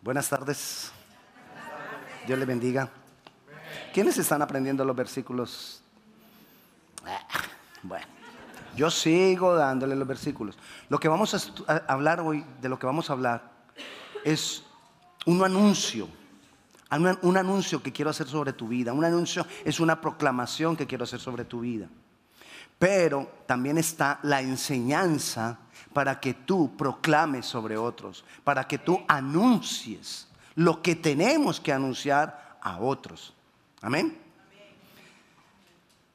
Buenas tardes. Dios le bendiga. ¿Quiénes están aprendiendo los versículos? Ah, bueno, yo sigo dándole los versículos. Lo que vamos a hablar hoy, de lo que vamos a hablar, es un anuncio. Un anuncio que quiero hacer sobre tu vida. Un anuncio es una proclamación que quiero hacer sobre tu vida. Pero también está la enseñanza para que tú proclames sobre otros, para que tú anuncies lo que tenemos que anunciar a otros. Amén.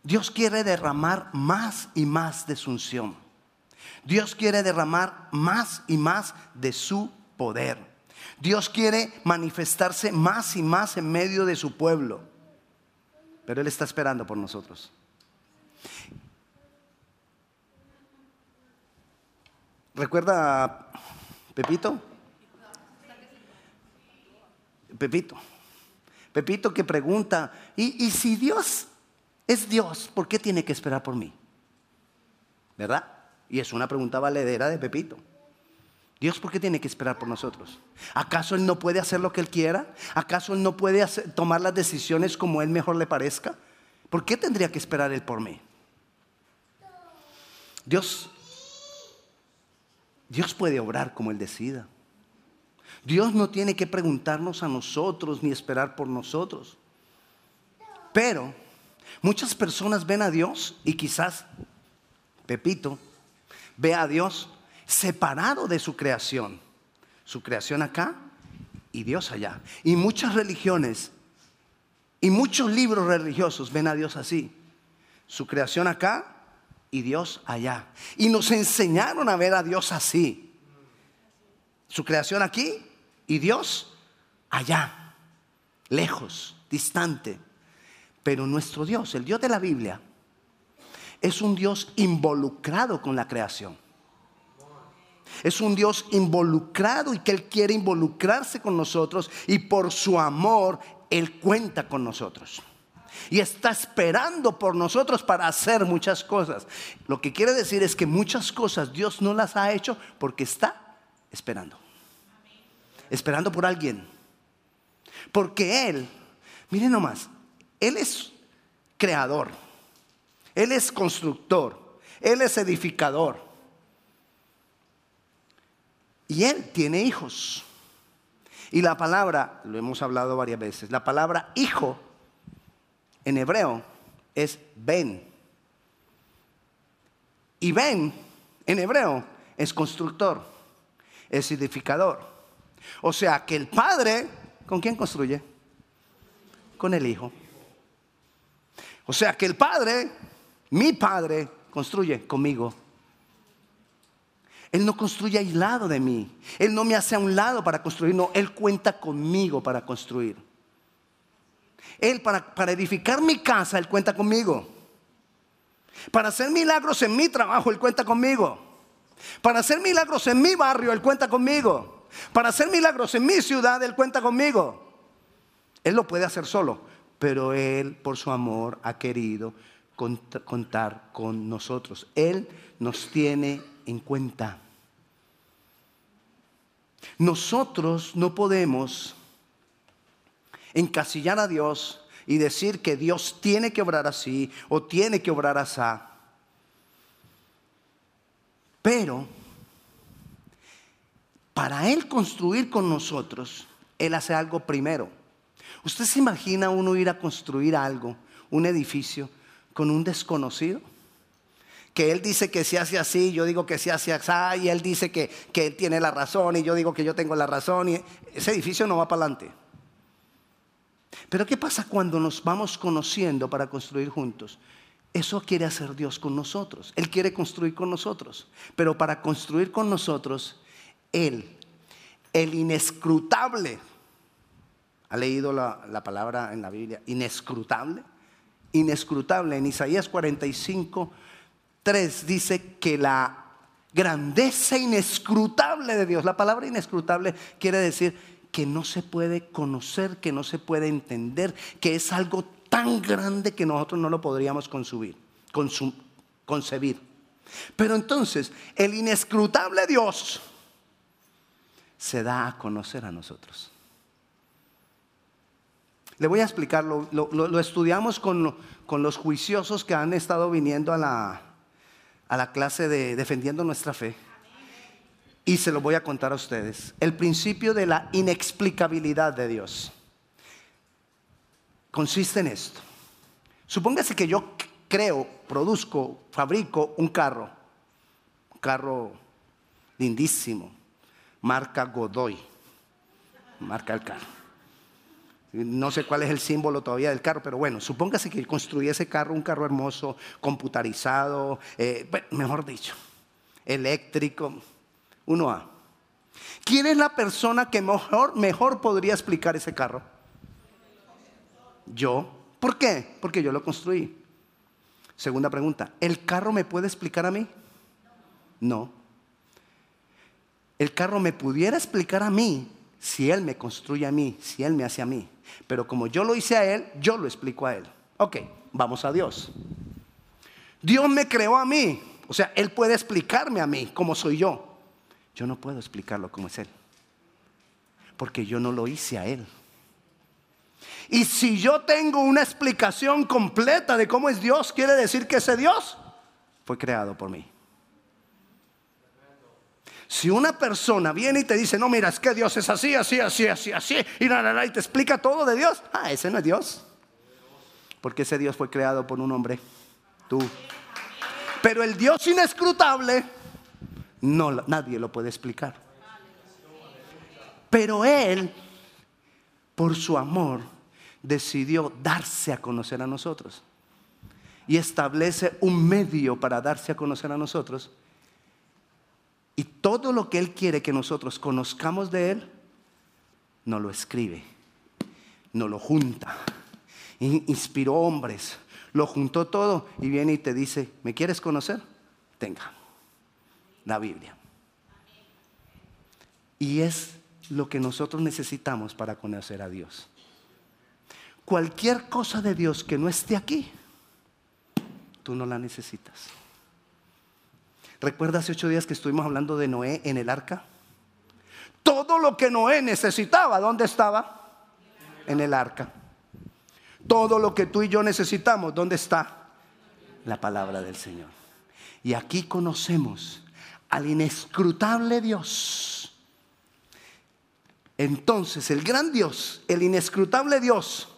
Dios quiere derramar más y más de su unción. Dios quiere derramar más y más de su poder. Dios quiere manifestarse más y más en medio de su pueblo. Pero Él está esperando por nosotros. ¿Recuerda a Pepito? Pepito. Pepito que pregunta, ¿y, si Dios es Dios, ¿por qué tiene que esperar por mí? ¿Verdad? Y es una pregunta valedera de Pepito. Dios, ¿por qué tiene que esperar por nosotros? ¿Acaso Él no puede hacer lo que Él quiera? ¿Acaso Él no puede tomar las decisiones como Él mejor le parezca? ¿Por qué tendría que esperar Él por mí? Dios Dios puede obrar como Él decida. Dios no tiene que preguntarnos a nosotros ni esperar por nosotros. Pero muchas personas ven a Dios y quizás Pepito ve a Dios separado de su creación. Su creación acá y Dios allá. Y muchas religiones y muchos libros religiosos ven a Dios así. Su creación acá y Dios allá. Y nos enseñaron a ver a Dios así. Su creación aquí y Dios allá, lejos, distante. Pero nuestro Dios, el Dios de la Biblia, es un Dios involucrado con la creación. Es un Dios involucrado y que Él quiere involucrarse con nosotros y por su amor Él cuenta con nosotros y está esperando por nosotros para hacer muchas cosas. Lo que quiere decir es que muchas cosas Dios no las ha hecho porque está esperando. Esperando por alguien. Porque Él, miren nomás, Él es creador, Él es constructor, Él es edificador. Y Él tiene hijos. Y la palabra, lo hemos hablado varias veces, la palabra hijo en hebreo es Ben. Y Ben en hebreo es constructor, es edificador. O sea que el padre, ¿con quién construye? Con el hijo. O sea que el padre, mi padre, construye conmigo. Él no construye aislado de mí. Él no me hace a un lado para construir, no, Él cuenta conmigo para construir. Él para, para edificar mi casa, Él cuenta conmigo. Para hacer milagros en mi trabajo, Él cuenta conmigo. Para hacer milagros en mi barrio, Él cuenta conmigo. Para hacer milagros en mi ciudad, Él cuenta conmigo. Él lo puede hacer solo, pero Él por su amor ha querido contar con nosotros. Él nos tiene en cuenta. Nosotros no podemos encasillar a Dios y decir que Dios tiene que obrar así o tiene que obrar así. Pero para Él construir con nosotros, Él hace algo primero. ¿Usted se imagina uno ir a construir algo, un edificio, con un desconocido? Que Él dice que se hace así, yo digo que se hace así, y Él dice que, que Él tiene la razón, y yo digo que yo tengo la razón, y ese edificio no va para adelante. Pero ¿qué pasa cuando nos vamos conociendo para construir juntos? Eso quiere hacer Dios con nosotros. Él quiere construir con nosotros. Pero para construir con nosotros, Él, el inescrutable, ¿ha leído la, palabra en la Biblia? Inescrutable. Inescrutable. En Isaías 45, 3 dice que la grandeza inescrutable de Dios, la palabra inescrutable quiere decir que no se puede conocer, que no se puede entender, que es algo tan grande que nosotros no lo podríamos concebir. concebir. Pero entonces, el inescrutable Dios se da a conocer a nosotros. Le voy a explicar, lo, estudiamos con, los juiciosos que han estado viniendo a la, a la clase de Defendiendo nuestra Fe. Y se lo voy a contar a ustedes. El principio de la inexplicabilidad de Dios consiste en esto. Supóngase que yo creo, produzco, fabrico un carro, un carro lindísimo, marca Godoy, marca el carro. No sé cuál es el símbolo todavía del carro, pero bueno, supóngase que construí ese carro, un carro hermoso, computarizado, eh, mejor dicho, eléctrico, uno a ¿Quién es la persona que mejor, mejor podría explicar ese carro? Yo. ¿Por qué? Porque yo lo construí. Segunda pregunta, ¿el carro me puede explicar a mí? No. El carro me pudiera explicar a mí si él me construye a mí, si él me hace a mí. Pero como yo lo hice a él, yo lo explico a él. Ok, vamos a Dios. Dios me creó a mí. O sea, Él puede explicarme a mí cómo soy yo. Yo no puedo explicarlo como es Él. Porque yo no lo hice a Él. Y si yo tengo una explicación completa de cómo es Dios, quiere decir que ese Dios fue creado por mí. Si una persona viene y te dice, no, mira, es que Dios es así, así, así, así, así, y, y te explica todo de Dios, ah, ese no es Dios. Porque ese Dios fue creado por un hombre, tú. Pero el Dios inescrutable no, nadie lo puede explicar. Pero Él, por su amor, decidió darse a conocer a nosotros. Y establece un medio para darse a conocer a nosotros. Y todo lo que Él quiere que nosotros conozcamos de Él, no lo escribe, no lo junta. Inspiró hombres, lo juntó todo y viene y te dice, ¿me quieres conocer? Tenga la Biblia. Y es lo que nosotros necesitamos para conocer a Dios. Cualquier cosa de Dios que no esté aquí, tú no la necesitas. ¿Recuerda hace ocho días que estuvimos hablando de Noé en el arca? Todo lo que Noé necesitaba, ¿dónde estaba? En el arca. Todo lo que tú y yo necesitamos, ¿dónde está? La palabra del Señor. Y aquí conocemos al inescrutable Dios. Entonces el gran Dios, el inescrutable Dios,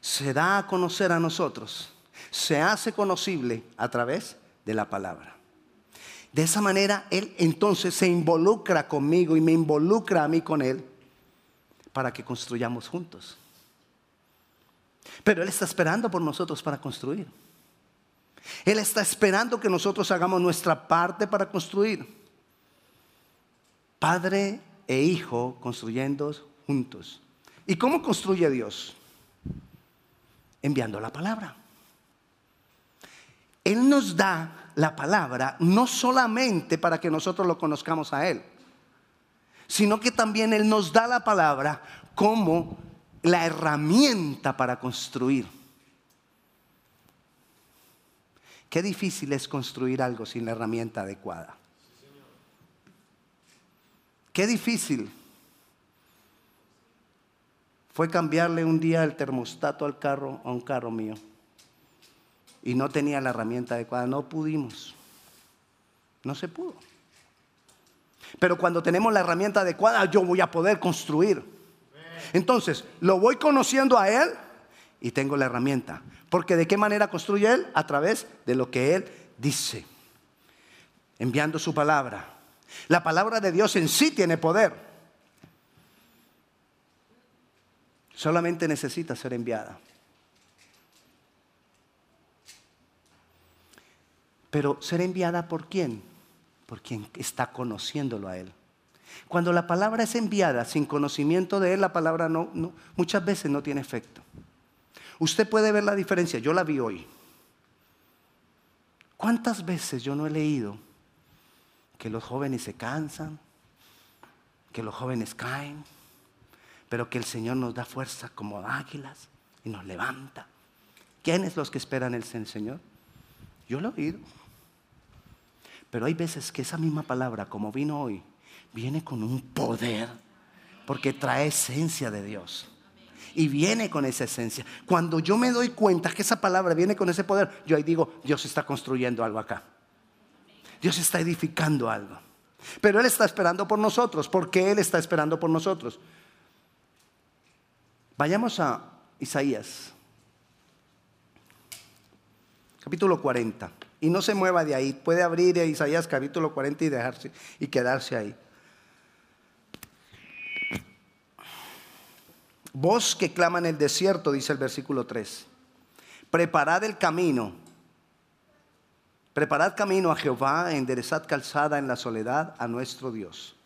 se da a conocer a nosotros, se hace conocible a través de la palabra. De esa manera Él entonces se involucra conmigo y me involucra a mí con Él para que construyamos juntos. Pero Él está esperando por nosotros para construir. Él está esperando que nosotros hagamos nuestra parte para construir. Padre e hijo construyendo juntos. ¿Y cómo construye Dios? Enviando la palabra. Él nos da la palabra no solamente para que nosotros lo conozcamos a Él, sino que también Él nos da la palabra como la herramienta para construir. Qué difícil es construir algo sin la herramienta adecuada. Qué difícil fue cambiarle un día el termostato al carro, a un carro mío. Y no tenía la herramienta adecuada. No pudimos. No se pudo. Pero cuando tenemos la herramienta adecuada, yo voy a poder construir. Entonces, lo voy conociendo a Él y tengo la herramienta. Porque de qué manera construye Él? A través de lo que Él dice, enviando su palabra. La palabra de Dios en sí tiene poder. Solamente necesita ser enviada. Pero ser enviada por quién? Por quien está conociéndolo a Él. Cuando la palabra es enviada sin conocimiento de Él, la palabra muchas veces no tiene efecto. Usted puede ver la diferencia, yo la vi hoy. ¿Cuántas veces yo no he leído que los jóvenes se cansan, que los jóvenes caen, pero que el Señor nos da fuerza como águilas y nos levanta? ¿Quiénes los que esperan el Señor? Yo lo he oído. Pero hay veces que esa misma palabra, como vino hoy, viene con un poder, porque trae esencia de Dios. Y viene con esa esencia. Cuando yo me doy cuenta que esa palabra viene con ese poder, yo ahí digo, Dios está construyendo algo acá. Dios está edificando algo. Pero Él está esperando por nosotros. ¿Por qué Él está esperando por nosotros? Vayamos a Isaías, capítulo 40. Y no se mueva de ahí. Puede abrir Isaías capítulo 40 y dejarse y quedarse ahí. Voz que clama en el desierto, dice el versículo 3. Preparad el camino. Preparad camino a Jehová, enderezad calzada en la soledad a nuestro Dios.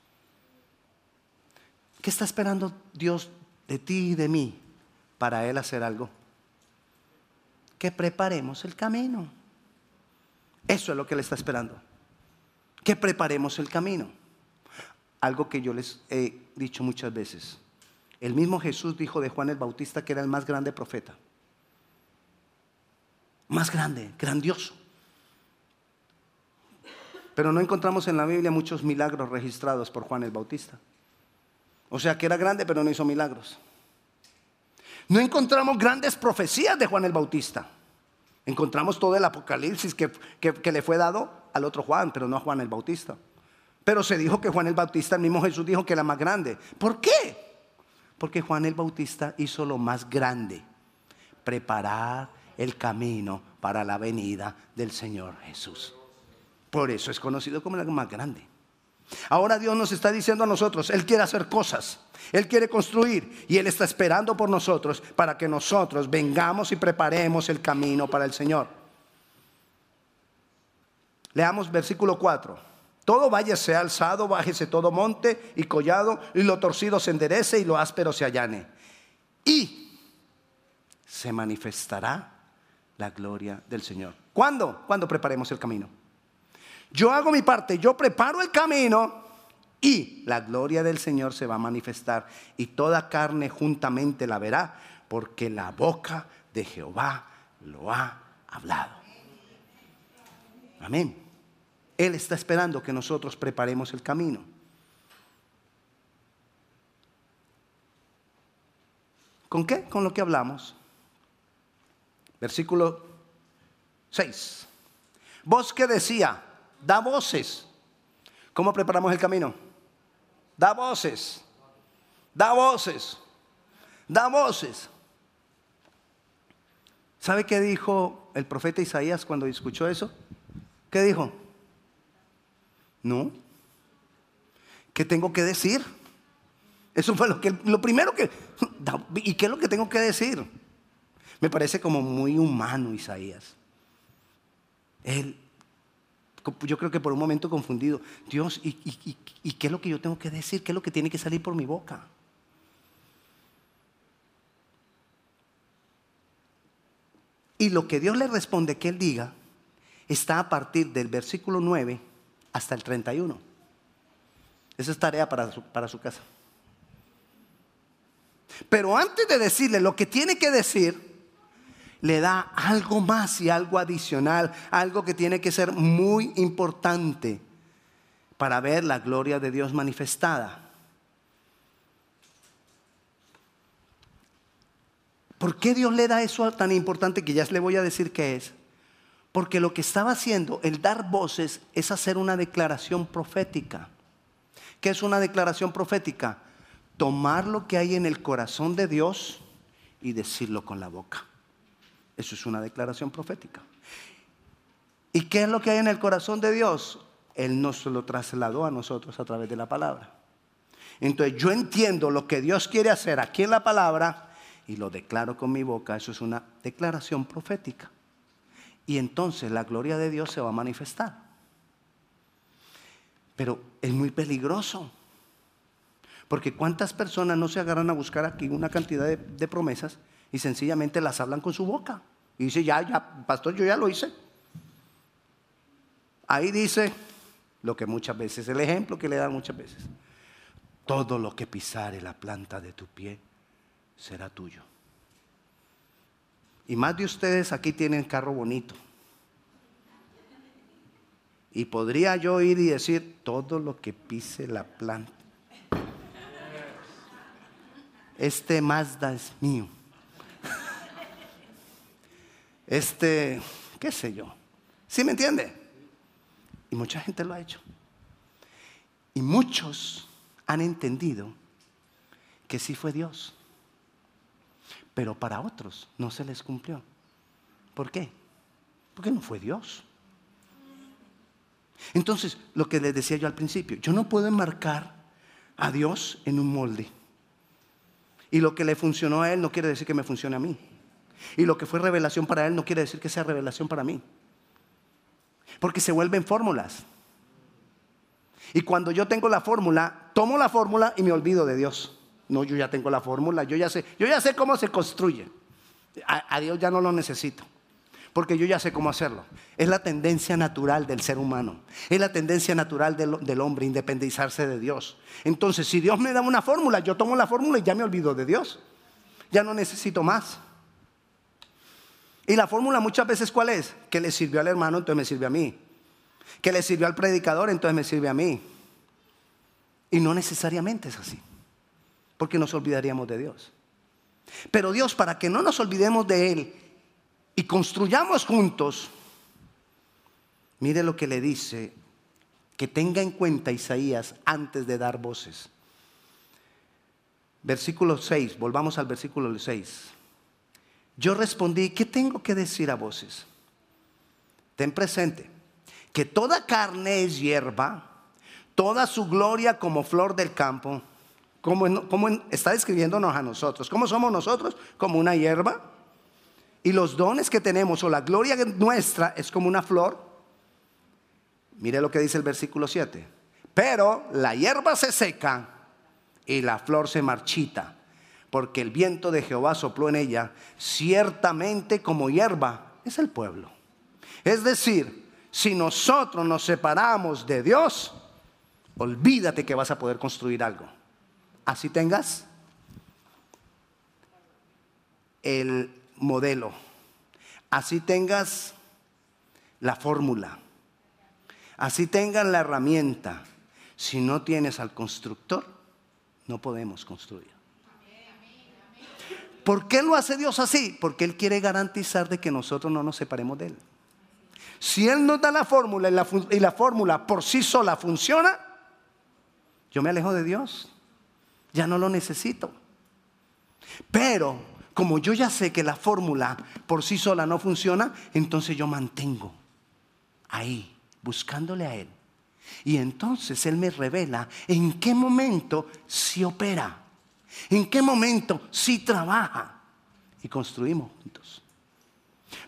¿Qué está esperando Dios de ti y de mí para Él hacer algo? Que preparemos el camino. Eso es lo que Él está esperando. Que preparemos el camino. Algo que yo les he dicho muchas veces. El mismo Jesús dijo de Juan el Bautista que era el más grande profeta. Más grande, grandioso. Pero no encontramos en la Biblia muchos milagros registrados por Juan el Bautista. O sea que era grande pero no hizo milagros. No encontramos grandes profecías de Juan el Bautista. Encontramos todo el apocalipsis que, que, le fue dado al otro Juan, pero no a Juan el Bautista. Pero se dijo que Juan el Bautista, el mismo Jesús dijo que era más grande. ¿Por qué? Porque Juan el Bautista hizo lo más grande, preparar el camino para la venida del Señor Jesús. Por eso es conocido como el más grande. Ahora Dios nos está diciendo a nosotros, Él quiere hacer cosas, Él quiere construir y Él está esperando por nosotros para que nosotros vengamos y preparemos el camino para el Señor. Leamos versículo 4. Todo valle sea alzado, bájese todo monte y collado, y lo torcido se enderece y lo áspero se allane. Y se manifestará la gloria del Señor. ¿Cuándo? Cuando preparemos el camino. Yo hago mi parte, yo preparo el camino y la gloria del Señor se va a manifestar y toda carne juntamente la verá, porque la boca de Jehová lo ha hablado. Amén. Él está esperando que nosotros preparemos el camino. ¿Con qué? Con lo que hablamos. Versículo 6. Vos que decía, da voces. ¿Cómo preparamos el camino? Da voces. Da voces. Da voces. ¿Sabe qué dijo el profeta Isaías cuando escuchó eso? ¿Qué dijo? No. ¿Qué tengo que decir? Eso fue lo, que, lo primero que... ¿Y qué es lo que tengo que decir? Me parece como muy humano Isaías. Él, yo creo que por un momento confundido, Dios, ¿y, ¿y, qué es lo que yo tengo que decir? ¿Qué es lo que tiene que salir por mi boca? Y lo que Dios le responde que Él diga está a partir del versículo 9 hasta el 31. Esa es tarea para su, para su casa. Pero antes de decirle lo que tiene que decir, le da algo más y algo adicional, algo que tiene que ser muy importante para ver la gloria de Dios manifestada. ¿Por qué Dios le da eso tan importante que ya le voy a decir qué es? Porque lo que estaba haciendo, el dar voces, es hacer una declaración profética. ¿Qué es una declaración profética? Tomar lo que hay en el corazón de Dios y decirlo con la boca. Eso es una declaración profética. ¿Y qué es lo que hay en el corazón de Dios? Él nos lo trasladó a nosotros a través de la palabra. Entonces yo entiendo lo que Dios quiere hacer aquí en la palabra y lo declaro con mi boca. Eso es una declaración profética. Y entonces la gloria de Dios se va a manifestar. Pero es muy peligroso. Porque cuántas personas no se agarran a buscar aquí una cantidad de, promesas y sencillamente las hablan con su boca. Y dice, ya, ya, pastor, yo ya lo hice. Ahí dice lo que muchas veces, el ejemplo que le dan muchas veces. Todo lo que pisare la planta de tu pie será tuyo. Y más de ustedes aquí tienen carro bonito. Y podría yo ir y decir todo lo que pise la planta. Este Mazda es mío. Este, qué sé yo. ¿Sí me entiende? Y mucha gente lo ha hecho. Y muchos han entendido que sí fue Dios. Pero para otros no se les cumplió. ¿Por qué? Porque no fue Dios. Entonces, lo que les decía yo al principio, yo no puedo enmarcar a Dios en un molde. Y lo que le funcionó a Él no quiere decir que me funcione a mí. Y lo que fue revelación para Él no quiere decir que sea revelación para mí. Porque se vuelven fórmulas. Y cuando yo tengo la fórmula, tomo la fórmula y me olvido de Dios. No, yo ya tengo la fórmula, yo ya sé, yo ya sé cómo se construye. A, Dios ya no lo necesito porque yo ya sé cómo hacerlo. Es la tendencia natural del ser humano. Es la tendencia natural del, hombre independizarse de Dios. Entonces, si Dios me da una fórmula, yo tomo la fórmula y ya me olvido de Dios. Ya no necesito más. Y la fórmula muchas veces cuál es? Que le sirvió al hermano, entonces me sirve a mí. Que le sirvió al predicador, entonces me sirve a mí. Y no necesariamente es así. Porque nos olvidaríamos de Dios. Pero Dios, para que no nos olvidemos de Él y construyamos juntos, mire lo que le dice, que tenga en cuenta Isaías antes de dar voces. Versículo 6, volvamos al versículo 6. Yo respondí, ¿qué tengo que decir a voces? Ten presente que toda carne es hierba, toda su gloria como flor del campo. Como está describiéndonos a nosotros. ¿Cómo somos nosotros? Como una hierba y los dones que tenemos o la gloria nuestra es como una flor. Mire lo que dice el versículo 7. Pero la hierba se seca y la flor se marchita, porque el viento de Jehová sopló en ella, ciertamente como hierba es el pueblo. Es decir, si nosotros nos separamos de Dios, olvídate que vas a poder construir algo. Así tengas el modelo. Así tengas la fórmula. Así tengas la herramienta. Si no tienes al constructor, no podemos construir. ¿Por qué lo hace Dios así? Porque Él quiere garantizar de que nosotros no nos separemos de Él. Si Él nos da la fórmula y la, y la fórmula por sí sola funciona, yo me alejo de Dios. Ya no lo necesito. Pero como yo ya sé que la fórmula por sí sola no funciona, entonces yo mantengo ahí, buscándole a Él. Y entonces Él me revela en qué momento sí opera, en qué momento sí trabaja. Y construimos juntos.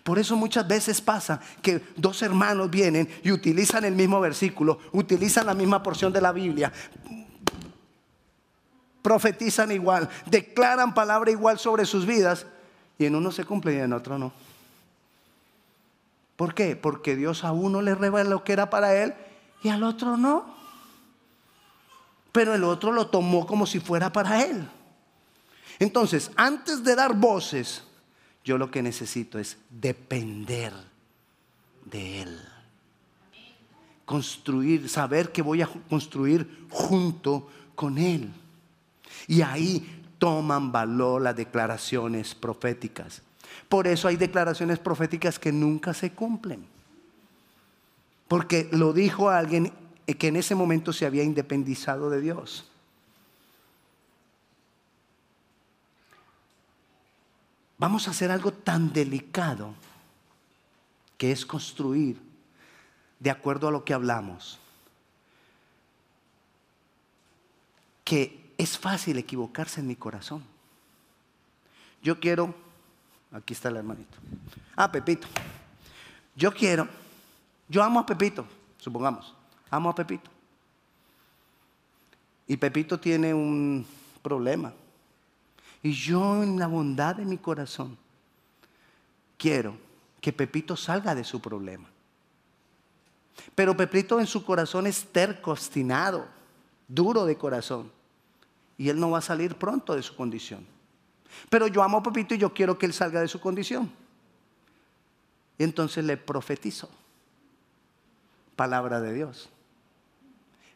Por eso muchas veces pasa que dos hermanos vienen y utilizan el mismo versículo, utilizan la misma porción de la Biblia, profetizan igual, declaran palabra igual sobre sus vidas y en uno se cumple y en otro no. ¿Por qué? Porque Dios a uno le revela lo que era para él y al otro no. Pero el otro lo tomó como si fuera para él. Entonces, antes de dar voces, yo lo que necesito es depender de Él. Construir, saber que voy a construir junto con Él. Y ahí toman valor las declaraciones proféticas. Por eso hay declaraciones proféticas que nunca se cumplen. Porque lo dijo alguien que en ese momento se había independizado de Dios. Vamos a hacer algo tan delicado que es construir de acuerdo a lo que hablamos. Que es fácil equivocarse en mi corazón. Yo quiero, aquí está el hermanito. Ah, Pepito. Yo quiero, yo amo a Pepito, supongamos, amo a Pepito. Y Pepito tiene un problema. Y yo en la bondad de mi corazón quiero que Pepito salga de su problema. Pero Pepito en su corazón es terco, obstinado, duro de corazón y él no va a salir pronto de su condición. Pero yo amo a Pepito y yo quiero que él salga de su condición. Y entonces le profetizo. palabra de Dios.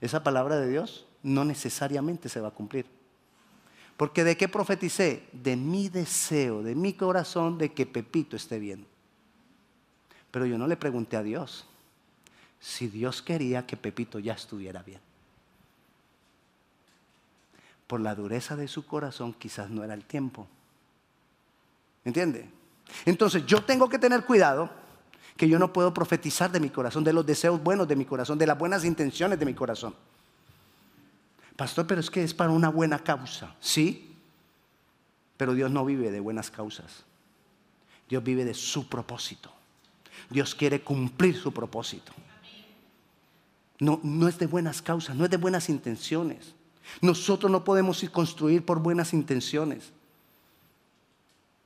Esa palabra de Dios no necesariamente se va a cumplir. Porque de qué profeticé? De mi deseo, de mi corazón, de que Pepito esté bien. Pero yo no le pregunté a Dios si Dios quería que Pepito ya estuviera bien. Por la dureza de su corazón quizás no era el tiempo. ¿Entiende? Entonces yo tengo que tener cuidado que yo no puedo profetizar de mi corazón, de los deseos buenos de mi corazón, de las buenas intenciones de mi corazón. Pastor, pero es que es para una buena causa. Sí, pero Dios no vive de buenas causas. Dios vive de su propósito. Dios quiere cumplir su propósito. No, no es de buenas causas, no es de buenas intenciones. Nosotros no podemos ir construir por buenas intenciones.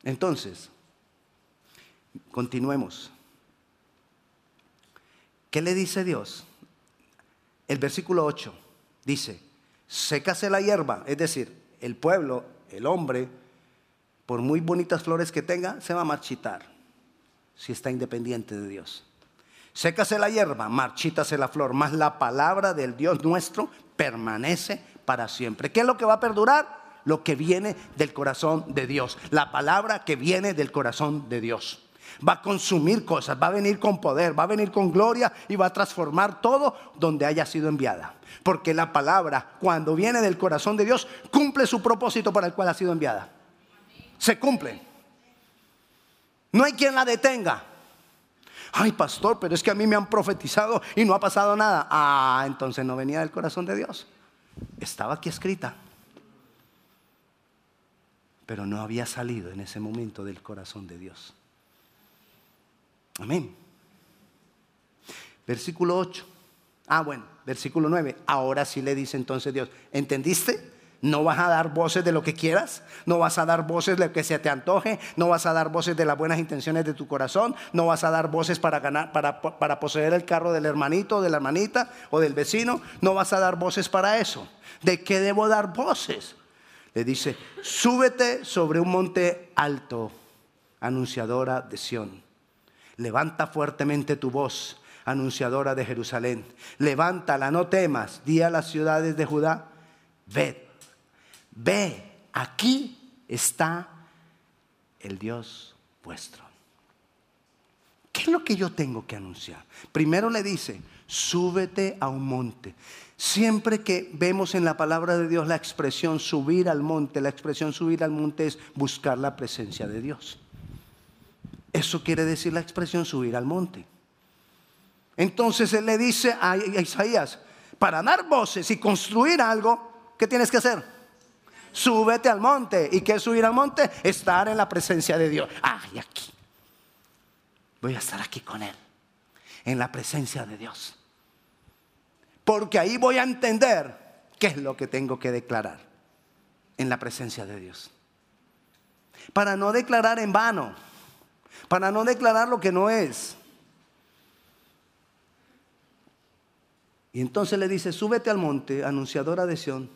Entonces, continuemos. ¿Qué le dice Dios? El versículo 8 dice, sécase la hierba, es decir, el pueblo, el hombre, por muy bonitas flores que tenga, se va a marchitar si está independiente de Dios. Sécase la hierba, marchítase la flor, más la palabra del Dios nuestro permanece para siempre. ¿Qué es lo que va a perdurar? Lo que viene del corazón de Dios. La palabra que viene del corazón de Dios. Va a consumir cosas, va a venir con poder, va a venir con gloria y va a transformar todo donde haya sido enviada. Porque la palabra, cuando viene del corazón de Dios, cumple su propósito para el cual ha sido enviada. Se cumple. No hay quien la detenga. Ay, pastor, pero es que a mí me han profetizado y no ha pasado nada. Ah, entonces no venía del corazón de Dios. Estaba aquí escrita. Pero no había salido en ese momento del corazón de Dios. Amén. Versículo 8. Ah, bueno, versículo 9. Ahora sí le dice entonces Dios, ¿entendiste? No vas a dar voces de lo que quieras, no vas a dar voces de lo que se te antoje, no vas a dar voces de las buenas intenciones de tu corazón, no vas a dar voces para ganar, para, para poseer el carro del hermanito, de la hermanita o del vecino, no vas a dar voces para eso. ¿De qué debo dar voces? Le dice, súbete sobre un monte alto, anunciadora de Sión. Levanta fuertemente tu voz, anunciadora de Jerusalén. Levántala, no temas, di a las ciudades de Judá, ved ve, aquí está el Dios vuestro. ¿Qué es lo que yo tengo que anunciar? Primero le dice, súbete a un monte. Siempre que vemos en la palabra de Dios la expresión subir al monte, la expresión subir al monte es buscar la presencia de Dios. Eso quiere decir la expresión subir al monte. Entonces él le dice a Isaías, para dar voces y construir algo, ¿qué tienes que hacer? Súbete al monte. ¿Y qué es subir al monte? Estar en la presencia de Dios. Ay, aquí. Voy a estar aquí con Él, en la presencia de Dios. Porque ahí voy a entender qué es lo que tengo que declarar en la presencia de Dios. Para no declarar en vano, para no declarar lo que no es. Y entonces le dice, súbete al monte, anunciadora de Sión,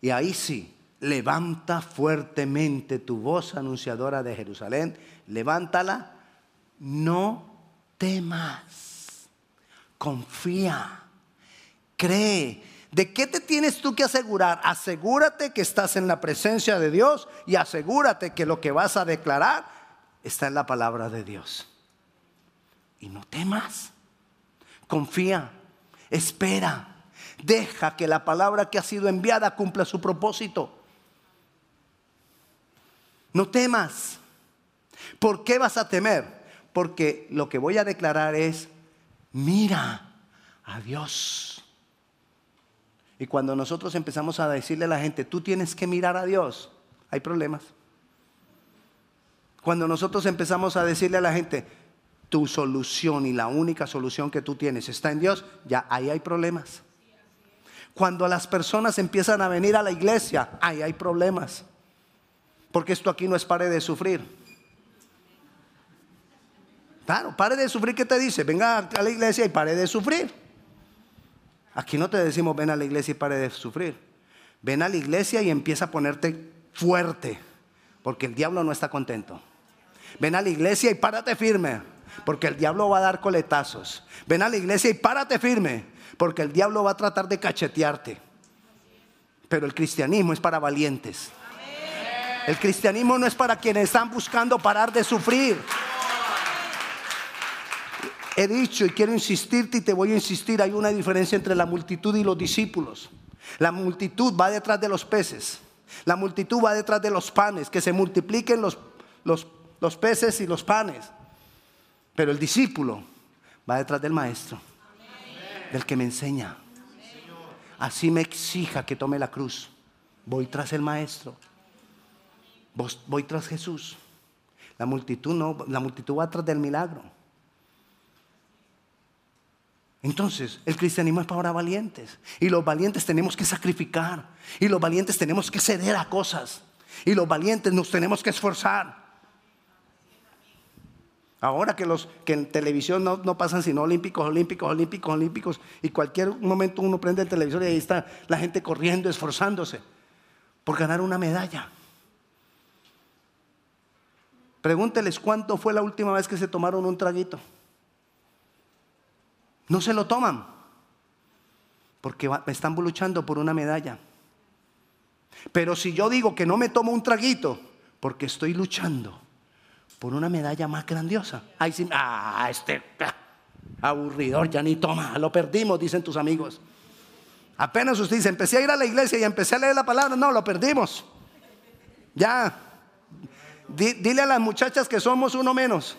y ahí sí, levanta fuertemente tu voz anunciadora de Jerusalén, levántala, no temas, confía, cree. ¿De qué te tienes tú que asegurar? Asegúrate que estás en la presencia de Dios y asegúrate que lo que vas a declarar está en la palabra de Dios. Y no temas, confía, espera. Deja que la palabra que ha sido enviada cumpla su propósito. No temas. ¿Por qué vas a temer? Porque lo que voy a declarar es, mira a Dios. Y cuando nosotros empezamos a decirle a la gente, tú tienes que mirar a Dios, hay problemas. Cuando nosotros empezamos a decirle a la gente, tu solución y la única solución que tú tienes está en Dios, ya ahí hay problemas. Cuando las personas empiezan a venir a la iglesia, ahí hay problemas. Porque esto aquí no es pare de sufrir. Claro, pare de sufrir, ¿qué te dice? Venga a la iglesia y pare de sufrir. Aquí no te decimos ven a la iglesia y pare de sufrir. Ven a la iglesia y empieza a ponerte fuerte, porque el diablo no está contento. Ven a la iglesia y párate firme, porque el diablo va a dar coletazos. Ven a la iglesia y párate firme, porque el diablo va a tratar de cachetearte. Pero el cristianismo es para valientes. El cristianismo no es para quienes están buscando parar de sufrir. He dicho y quiero insistirte y te voy a insistir, hay una diferencia entre la multitud y los discípulos. La multitud va detrás de los peces. La multitud va detrás de los panes, que se multipliquen los, los, peces y los panes. Pero el discípulo va detrás del maestro, del que me enseña. Así me exija que tome la cruz. Voy tras el maestro. Voy tras Jesús. La multitud no, la multitud va tras del milagro. Entonces, el cristianismo es para valientes. Y los valientes tenemos que sacrificar. Y los valientes tenemos que ceder a cosas. Y los valientes nos tenemos que esforzar. Ahora que los que en televisión no, no, pasan sino olímpicos, olímpicos, olímpicos, olímpicos, y cualquier momento uno prende el televisor y ahí está la gente corriendo, esforzándose por ganar una medalla. Pregúnteles cuánto fue la última vez que se tomaron un traguito. No se lo toman porque están luchando por una medalla. Pero si yo digo que no me tomo un traguito porque estoy luchando por una medalla más grandiosa, ahí sí, ah, este ah, aburridor ya ni toma, lo perdimos, dicen tus amigos. Apenas usted dice, empecé a ir a la iglesia y empecé a leer la palabra, no, lo perdimos. Ya, dile a las muchachas que somos uno menos.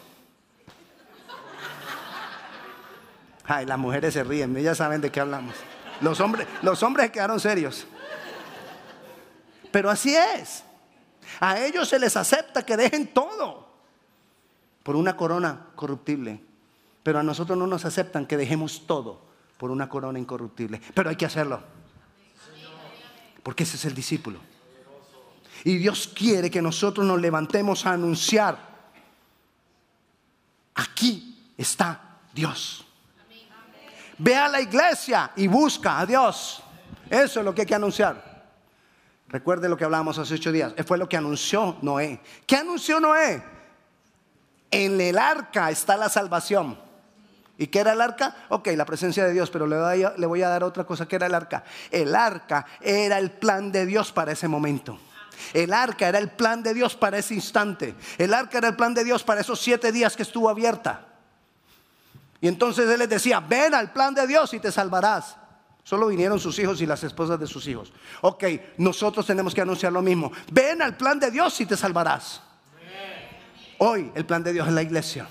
Ay, las mujeres se ríen, ellas saben de qué hablamos. Los hombres, los hombres quedaron serios. Pero así es. A ellos se les acepta que dejen todo por una corona corruptible. Pero a nosotros no nos aceptan que dejemos todo por una corona incorruptible. Pero hay que hacerlo. Porque ese es el discípulo. Y Dios quiere que nosotros nos levantemos a anunciar. Aquí está Dios. Ve a la iglesia y busca a Dios. Eso es lo que hay que anunciar. Recuerde lo que hablábamos hace ocho días. Fue lo que anunció Noé. ¿Qué anunció Noé? En el arca está la salvación. ¿Y qué era el arca? Ok, la presencia de Dios, pero le voy, a, dar otra cosa. ¿Qué era el arca? El arca era el plan de Dios para ese momento. El arca era el plan de Dios para ese instante. El arca era el plan de Dios para esos siete días que estuvo abierta. Y entonces él les decía, ven al plan de Dios y te salvarás. Solo vinieron sus hijos y las esposas de sus hijos. Ok, nosotros tenemos que anunciar lo mismo. Ven al plan de Dios y te salvarás. Hoy el plan de Dios es la iglesia.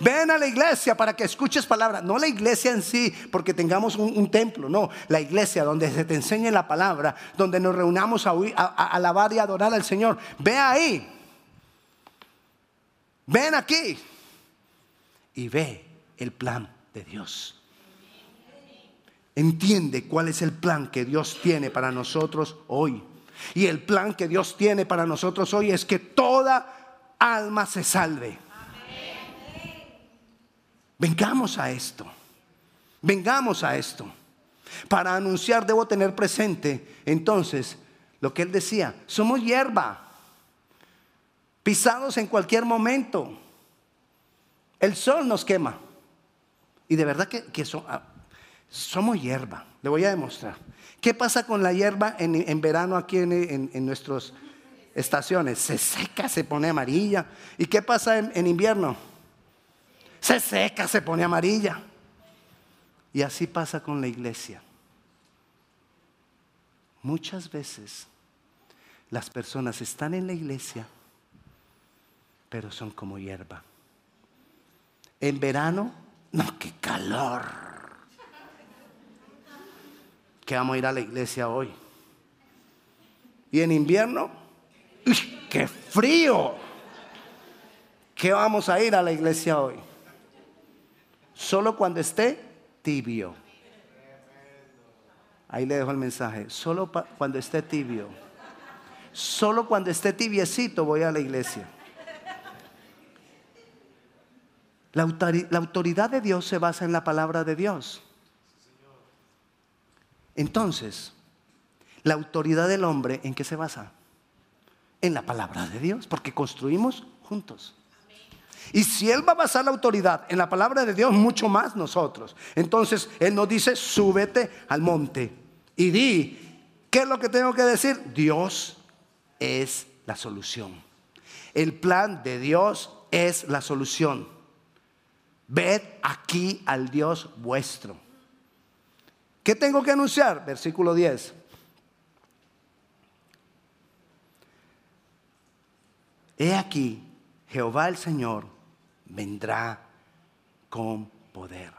Ven a la iglesia para que escuches palabra. No la iglesia en sí, porque tengamos un, templo. No, la iglesia donde se te enseñe la palabra, donde nos reunamos a, a alabar y adorar al Señor. Ve ahí. Ven aquí. Y ve el plan de Dios. Entiende cuál es el plan que Dios tiene para nosotros hoy. Y el plan que Dios tiene para nosotros hoy es que toda alma se salve. Vengamos a esto. Vengamos a esto. Para anunciar debo tener presente entonces lo que él decía. Somos hierba. Pisados en cualquier momento. El sol nos quema. Y de verdad que, ah, somos hierba. Le voy a demostrar. ¿Qué pasa con la hierba en, verano aquí en, nuestras estaciones? Se seca, se pone amarilla. ¿Y qué pasa en invierno? Se seca, se pone amarilla. Y así pasa con la iglesia. Muchas veces las personas están en la iglesia, pero son como hierba. En verano no, qué calor. Que vamos a ir a la iglesia hoy. Y en invierno, qué frío. Que vamos a ir a la iglesia hoy. Solo cuando esté tibio. Ahí le dejo el mensaje. Solo cuando esté tibio. Solo cuando esté tibiecito voy a la iglesia. La, autoridad de Dios se basa en la palabra de Dios. Entonces, la autoridad del hombre, ¿en qué se basa? En la palabra de Dios, porque construimos juntos. Y si Él va a basar la autoridad en la palabra de Dios, mucho más nosotros. Entonces Él nos dice, súbete al monte y di, ¿qué es lo que tengo que decir? Dios es la solución. El plan de Dios es la solución. Ved aquí al Dios vuestro. ¿Qué tengo que anunciar? Versículo 10. He aquí, Jehová el Señor vendrá con poder.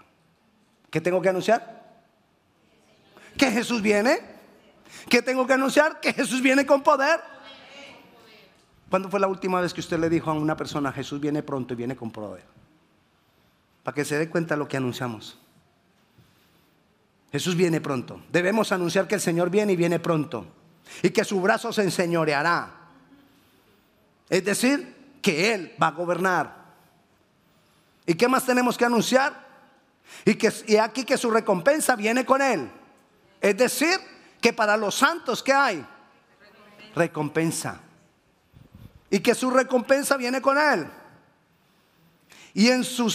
¿Qué tengo que anunciar? Que Jesús viene. ¿Qué tengo que anunciar? Que Jesús viene con poder. ¿Cuándo fue la última vez que usted le dijo a una persona, Jesús viene pronto y viene con poder? Para que se dé cuenta lo que anunciamos. Jesús viene pronto. Debemos anunciar que el Señor viene y viene pronto. Y que su brazo se enseñoreará. Es decir, que Él va a gobernar. ¿Y qué más tenemos que anunciar? Y, que, y aquí que su recompensa viene con Él. Es decir, que para los santos que hay recompensa. Y que su recompensa viene con Él. Y en su,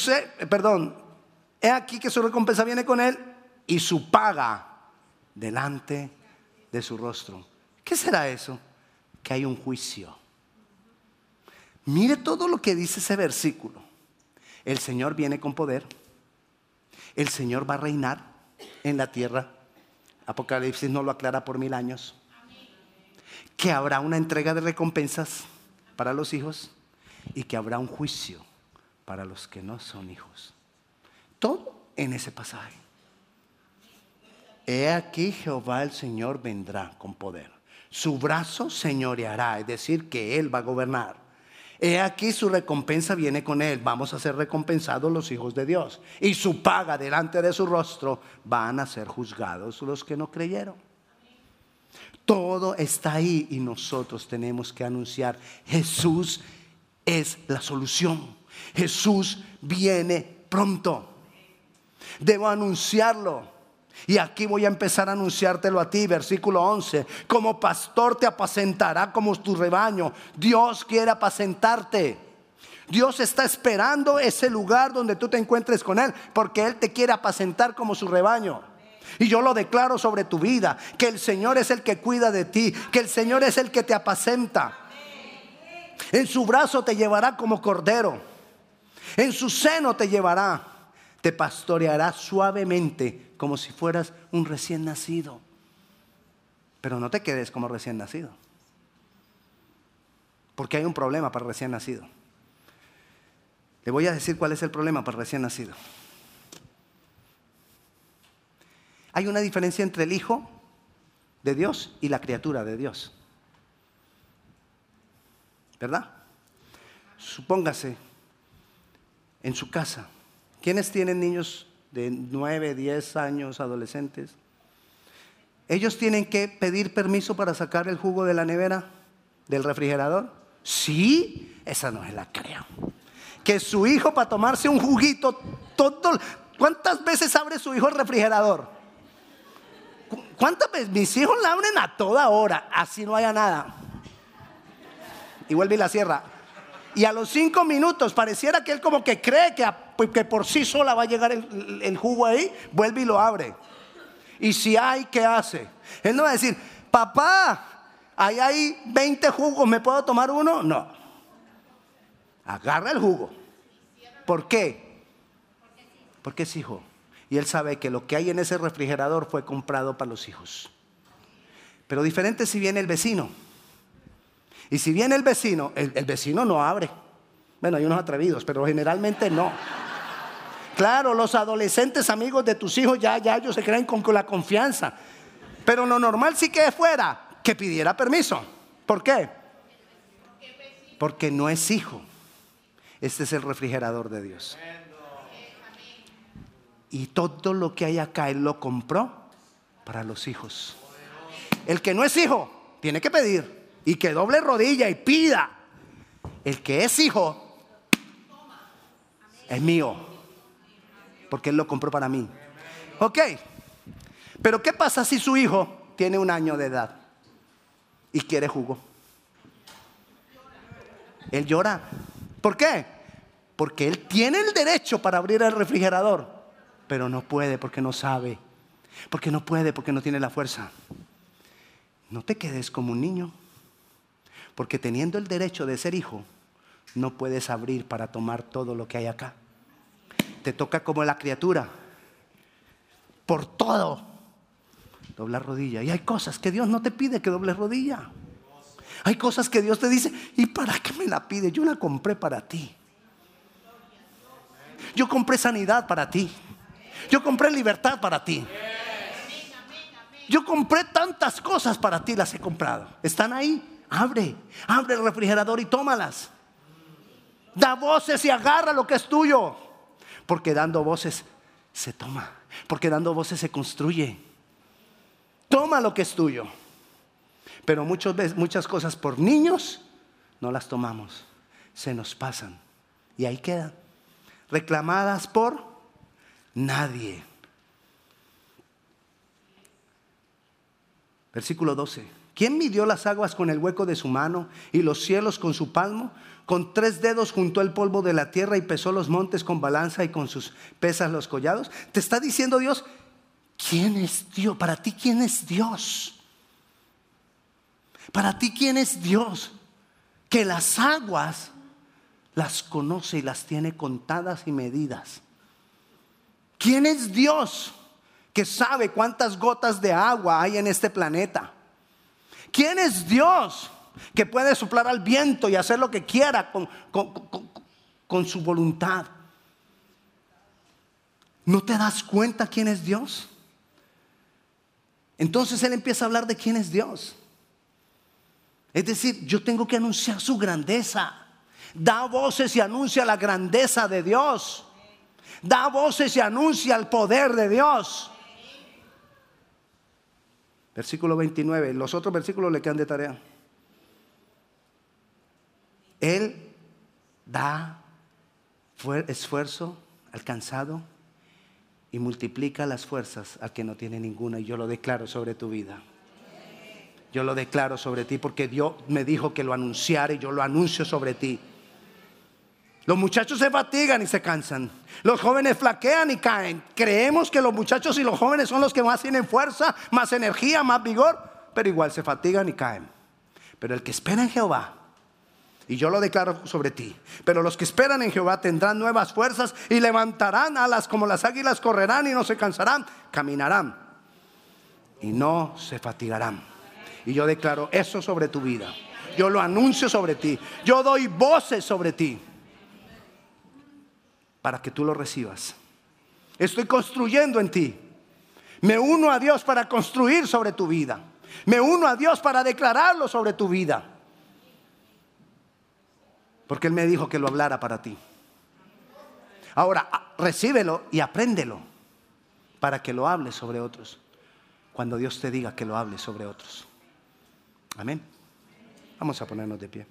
perdón, he aquí que su recompensa viene con Él y su paga delante de su rostro. ¿Qué será eso? Que hay un juicio. Mire todo lo que dice ese versículo. El Señor viene con poder. El Señor va a reinar en la tierra. Apocalipsis no lo aclara por mil años. Que habrá una entrega de recompensas para los hijos y que habrá un juicio para los que no son hijos. Todo en ese pasaje. He aquí Jehová el Señor vendrá con poder. Su brazo señoreará, es decir, que Él va a gobernar. He aquí su recompensa viene con Él. Vamos a ser recompensados los hijos de Dios. Y su paga delante de su rostro van a ser juzgados los que no creyeron. Todo está ahí y nosotros tenemos que anunciar, Jesús es la solución. Jesús viene pronto. Debo anunciarlo. Y aquí voy a empezar a anunciártelo a ti, versículo 11. Como pastor te apacentará como tu rebaño. Dios quiere apacentarte. Dios está esperando ese lugar donde tú te encuentres con Él, porque Él te quiere apacentar como su rebaño. Y yo lo declaro sobre tu vida, que el Señor es el que cuida de ti, que el Señor es el que te apacenta. En su brazo te llevará como cordero, en su seno te llevará, te pastoreará suavemente como si fueras un recién nacido. Pero no te quedes como recién nacido. Porque hay un problema para recién nacido. Le voy a decir cuál es el problema para recién nacido. Hay una diferencia entre el hijo de Dios y la criatura de Dios. ¿Verdad? Supóngase en su casa. ¿Quiénes tienen niños de 9, 10 años, adolescentes, ellos tienen que pedir permiso para sacar el jugo de la nevera, del refrigerador. Sí, esa no es la creo. Que su hijo para tomarse un juguito, todo, ¿cuántas veces abre su hijo el refrigerador? ¿Cuántas veces? Mis hijos la abren a toda hora, así no haya nada. Y vuelve y la cierra. Y a los cinco minutos pareciera que él como que cree que, que por sí sola va a llegar el, jugo ahí, vuelve y lo abre. Y si hay, ¿qué hace? Él no va a decir, papá, ahí hay 20 jugos, ¿me puedo tomar uno? No. Agarra el jugo. ¿Por qué? Porque es hijo. Y él sabe que lo que hay en ese refrigerador fue comprado para los hijos. Pero diferente si viene el vecino y si viene el vecino, el, vecino no abre. Bueno, hay unos atrevidos, pero generalmente no. Claro, los adolescentes amigos de tus hijos ya, ya ellos se creen con, la confianza. Pero lo normal sí que fuera que pidiera permiso. ¿Por qué? Porque no es hijo. Este es el refrigerador de Dios. Y todo lo que hay acá Él lo compró para los hijos. El que no es hijo tiene que pedir y que doble rodilla y pida. El que es hijo es mío. Porque Él lo compró para mí. Ok. Pero ¿qué pasa si su hijo tiene un año de edad y quiere jugo? Él llora. ¿Por qué? Porque Él tiene el derecho para abrir el refrigerador, pero no puede porque no sabe. Porque no puede porque no tiene la fuerza. No te quedes como un niño. Porque teniendo el derecho de ser hijo, no puedes abrir para tomar todo lo que hay acá. Te toca como la criatura. Por todo. Doblar rodilla. Y hay cosas que Dios no te pide que dobles rodilla. Hay cosas que Dios te dice, ¿y para qué me la pide? Yo la compré para ti. Yo compré sanidad para ti. Yo compré libertad para ti. Yo compré tantas cosas para ti, las he comprado. Están ahí. Abre, abre el refrigerador y tómalas. Da voces y agarra lo que es tuyo. Porque dando voces se toma. Porque dando voces se construye. Toma lo que es tuyo. Pero muchas veces, muchas cosas por niños no las tomamos. Se nos pasan. Y ahí quedan. Reclamadas por nadie. Versículo 12. ¿Quién midió las aguas con el hueco de su mano y los cielos con su palmo? Con tres dedos juntó el polvo de la tierra y pesó los montes con balanza y con sus pesas los collados. Te está diciendo Dios, ¿quién es Dios? Para ti, ¿quién es Dios? Para ti, ¿quién es Dios? Que las aguas las conoce y las tiene contadas y medidas. ¿Quién es Dios que sabe cuántas gotas de agua hay en este planeta? ¿Quién es Dios que puede soplar al viento y hacer lo que quiera con, su voluntad? ¿No te das cuenta quién es Dios? Entonces él empieza a hablar de quién es Dios. Es decir, yo tengo que anunciar su grandeza. Da voces y anuncia la grandeza de Dios. Da voces y anuncia el poder de Dios. Versículo 29. Los otros versículos le quedan de tarea. Él da esfuerzo alcanzado y multiplica las fuerzas al que no tiene ninguna. Y yo lo declaro sobre tu vida. Yo lo declaro sobre ti porque Dios me dijo que lo anunciara y yo lo anuncio sobre ti. Los muchachos se fatigan y se cansan. Los jóvenes flaquean y caen. Creemos que los muchachos y los jóvenes son los que más tienen fuerza, más energía, más vigor, pero igual se fatigan y caen. Pero el que espera en Jehová, y yo lo declaro sobre ti, pero los que esperan en Jehová tendrán nuevas fuerzas y levantarán alas como las águilas, correrán y no se cansarán, caminarán y no se fatigarán. Y yo declaro eso sobre tu vida. Yo lo anuncio sobre ti. Yo doy voces sobre ti para que tú lo recibas. Estoy construyendo en ti. Me uno a Dios para construir sobre tu vida. Me uno a Dios para declararlo sobre tu vida. Porque Él me dijo que lo hablara para ti. Ahora, recíbelo y apréndelo para que lo hables sobre otros. Cuando Dios te diga que lo hables sobre otros. Amén. Vamos a ponernos de pie.